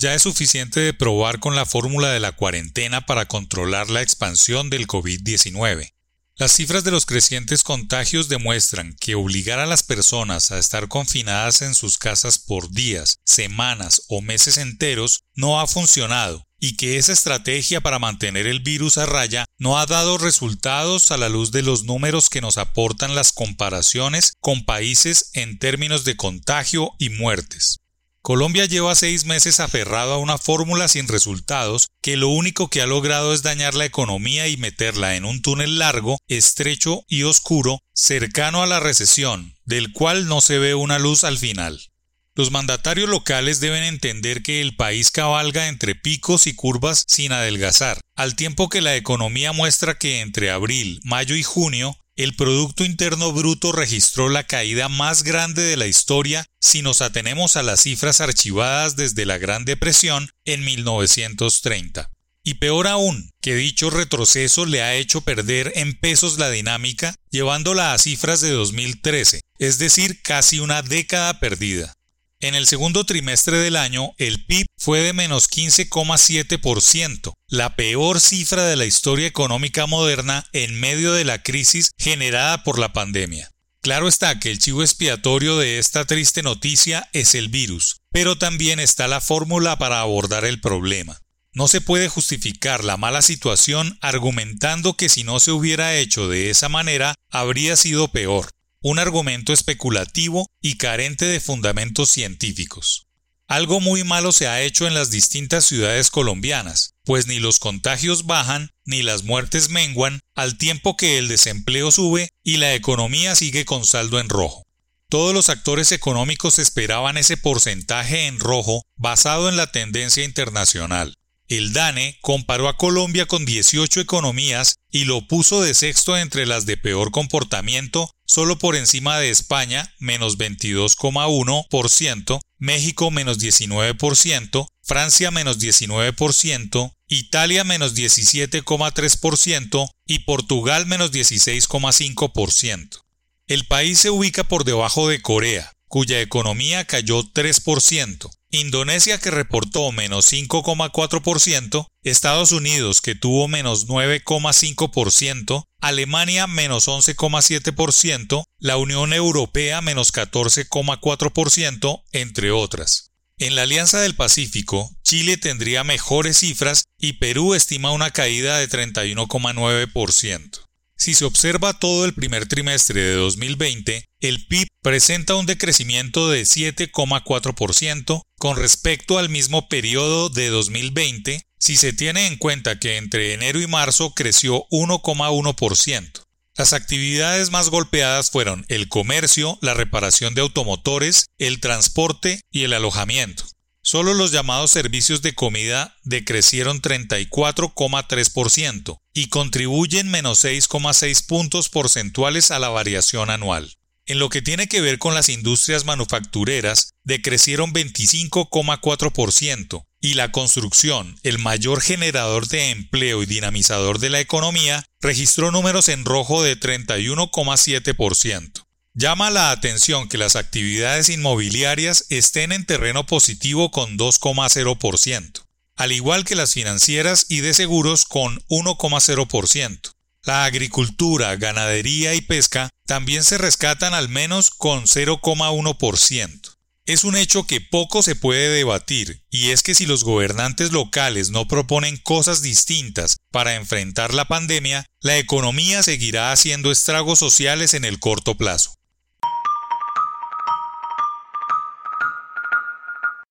ya es suficiente de probar con la fórmula de la cuarentena para controlar la expansión del COVID-19. Las cifras de los crecientes contagios demuestran que obligar a las personas a estar confinadas en sus casas por días, semanas o meses enteros no ha funcionado y que esa estrategia para mantener el virus a raya no ha dado resultados a la luz de los números que nos aportan las comparaciones con países en términos de contagio y muertes. Colombia lleva seis meses aferrado a una fórmula sin resultados que lo único que ha logrado es dañar la economía y meterla en un túnel largo, estrecho y oscuro, cercano a la recesión, del cual no se ve una luz al final. Los mandatarios locales deben entender que el país cabalga entre picos y curvas sin adelgazar, al tiempo que la economía muestra que entre abril, mayo y junio el Producto Interno Bruto registró la caída más grande de la historia si nos atenemos a las cifras archivadas desde la Gran Depresión en 1930. Y peor aún, que dicho retroceso le ha hecho perder en pesos la dinámica, llevándola a cifras de 2013, es decir, casi una década perdida. En el segundo trimestre del año, el PIB fue de menos 15,7%, la peor cifra de la historia económica moderna en medio de la crisis generada por la pandemia. Claro está que el chivo expiatorio de esta triste noticia es el virus, pero también está la fórmula para abordar el problema. No se puede justificar la mala situación argumentando que si no se hubiera hecho de esa manera habría sido peor un argumento especulativo y carente de fundamentos científicos. Algo muy malo se ha hecho en las distintas ciudades colombianas, pues ni los contagios bajan ni las muertes menguan al tiempo que el desempleo sube y la economía sigue con saldo en rojo. Todos los actores económicos esperaban ese porcentaje en rojo basado en la tendencia internacional. El DANE comparó a Colombia con 18 economías y lo puso de sexto entre las de peor comportamiento, solo por encima de España, menos 22,1%, México menos 19%, Francia menos 19%, Italia menos 17,3% y Portugal menos 16,5%. El país se ubica por debajo de Corea, cuya economía cayó 3%, Indonesia que reportó menos 5,4%, Estados Unidos que tuvo menos 9,5%, Alemania menos 11,7%, la Unión Europea menos 14,4%, entre otras. En la Alianza del Pacífico, Chile tendría mejores cifras y Perú estima una caída de 31,9%. Si se observa todo el primer trimestre de 2020, el PIB presenta un decrecimiento de 7,4% con respecto al mismo periodo de 2020 si se tiene en cuenta que entre enero y marzo creció 1,1%. Las actividades más golpeadas fueron el comercio, la reparación de automotores, el transporte y el alojamiento. Solo los llamados servicios de comida decrecieron 34,3% y contribuyen menos 6,6 puntos porcentuales a la variación anual. En lo que tiene que ver con las industrias manufactureras, decrecieron 25,4% y la construcción, el mayor generador de empleo y dinamizador de la economía, registró números en rojo de 31,7%. Llama la atención que las actividades inmobiliarias estén en terreno positivo con 2,0%, al igual que las financieras y de seguros con 1,0%. La agricultura, ganadería y pesca también se rescatan al menos con 0,1%. Es un hecho que poco se puede debatir, y es que si los gobernantes locales no proponen cosas distintas para enfrentar la pandemia, la economía seguirá haciendo estragos sociales en el corto plazo.